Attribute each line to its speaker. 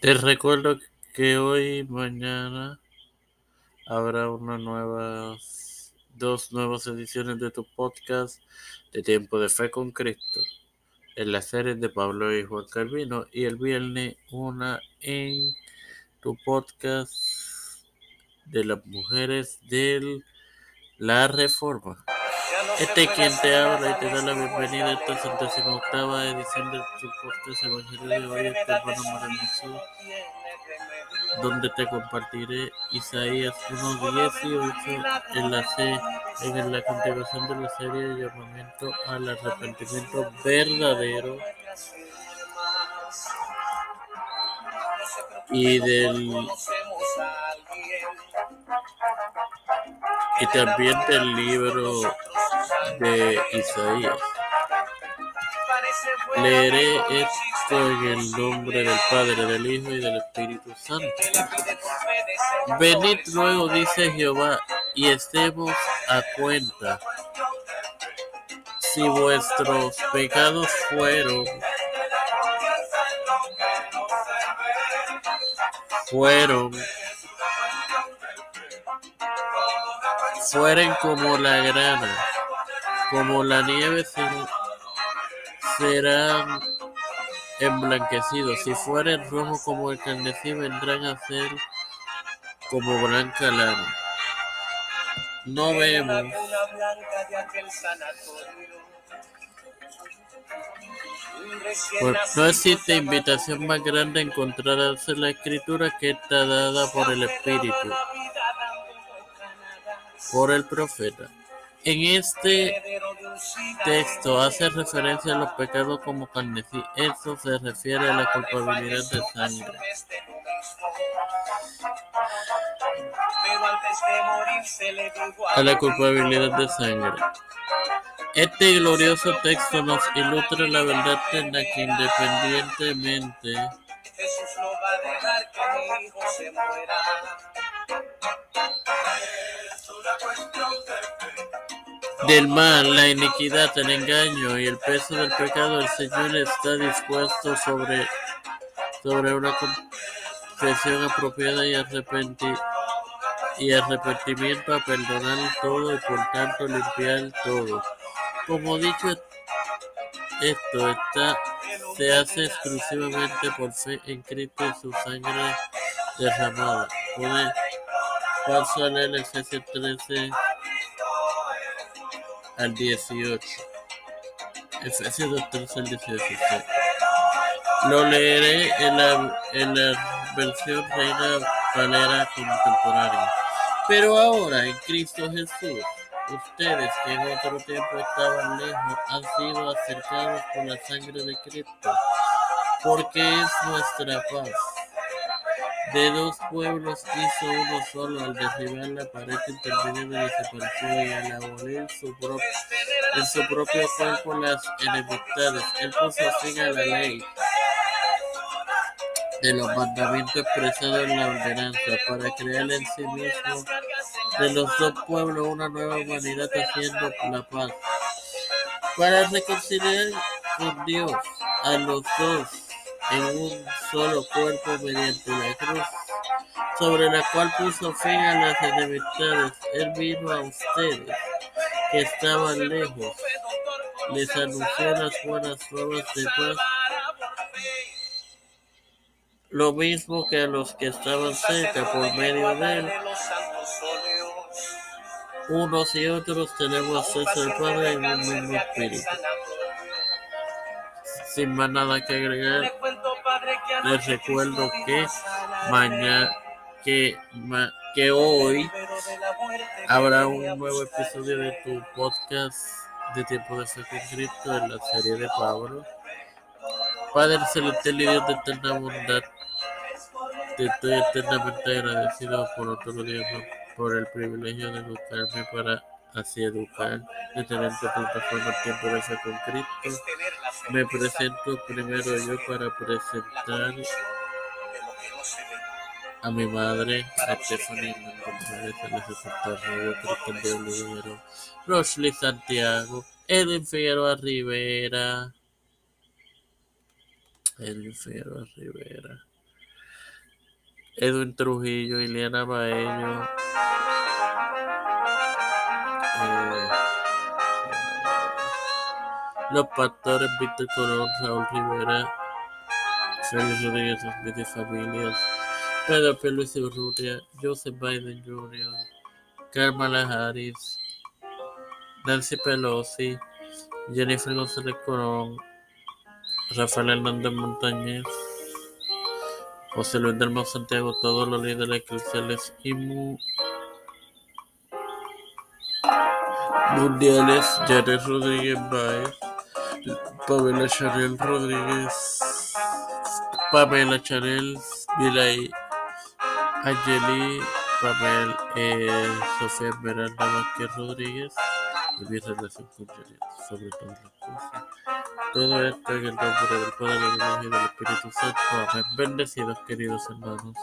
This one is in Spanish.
Speaker 1: Te recuerdo que hoy mañana habrá una nuevas, dos nuevas ediciones de tu podcast de Tiempo de Fe con Cristo en la serie de Pablo y Juan Calvino y el viernes una en tu podcast de las mujeres de la Reforma. Este es quien te habla y te da la bienvenida a esta centésima octava edición de tu podcast Evangelio de hoy, este hermano maravilloso, donde te compartiré Isaías 1.18 en la, C, en la continuación de la serie de llamamiento al arrepentimiento verdadero y del y también del libro de Isaías. Leeré esto en el nombre del Padre, del Hijo y del Espíritu Santo. Venid luego, dice Jehová, y estemos a cuenta. Si vuestros pecados fueron fueron fueren como la grana, como la nieve serán emblanquecidos, si fueren rojos como el carmesí vendrán a ser como blanca lana. No vemos pues no existe invitación más grande a encontrarse en la escritura que está dada por el Espíritu, por el profeta. En este texto hace referencia a los pecados como carnecí. Eso se refiere a la culpabilidad de sangre. A la culpabilidad de sangre. Este glorioso texto nos ilustra la verdad en la que independientemente Jesús no va a dejar que mi hijo se muera. Del mal, la iniquidad, el engaño y el peso del pecado, el Señor está dispuesto sobre, sobre una confesión apropiada y, arrepentimiento a perdonar todo y por tanto limpiar todo. Como dicho, esto está, se hace exclusivamente por fe en Cristo y su sangre derramada. Puede paso a leer Efesios 13 al 18. Efesios 13 al 18. Lo leeré en la, en la versión Reina Valera contemporánea. Pero ahora en Cristo Jesús Ustedes que en otro tiempo estaban lejos han sido acercados por la sangre de Cristo, porque es nuestra paz. De dos pueblos hizo uno solo al derribar la pared de la separación y al abolir su en su propio cuerpo las enemistades. Él puso fin a la ley de los mandamientos expresados en la ordenanza para crear en sí mismo de los dos pueblos una nueva humanidad haciendo la paz, para reconciliar con Dios a los dos en un solo cuerpo mediante la cruz, sobre la cual puso fin a las enemistades. Él vino a ustedes que estaban lejos, les anunció las buenas nuevas de paz, lo mismo que a los que estaban cerca por medio de él unos y otros tenemos acceso al Padre en un mismo espíritu. Sin más nada que agregar, les recuerdo que mañana, que, que hoy habrá un nuevo episodio de tu podcast de Tiempo de Cristo en la serie de Pablo. Padre celestial y Dios de eterna bondad, te estoy eternamente agradecido por otro día por el privilegio de educarme para así educar, de tener tu plataforma Tiempo de Fe con Cristo. Me presento primero yo para presentar a mi madre, a Stephanie González, a Cristian de Olivero, Rosley Santiago, Edwin Figueroa Rivera, Edwin Figueroa Rivera, Edwin Trujillo, Ileana Baello, Los Pastores, Víctor Colón, Raúl Rivera, Félix Rodríguez Smith familias, Pedro P. Luis Urrutia, Joseph Biden Jr., Kamala Harris, Nancy Pelosi, Jennifer González Colón, Rafael Hernández Montañez, José Luis del Santiago, todos los líderes eclesiales y mundiales, Jared Rodríguez Baez, Pamela Chanel Rodríguez, Pamela Chanel, Milay Angeli, Pamela eh, Sofía Esmeralda Vázquez Rodríguez y mi relación con Janet, sobre todas las cosas. Todo esto en el nombre del Padre, del Hijo y del Espíritu Santo. Amén. Bendecidos, queridos hermanos.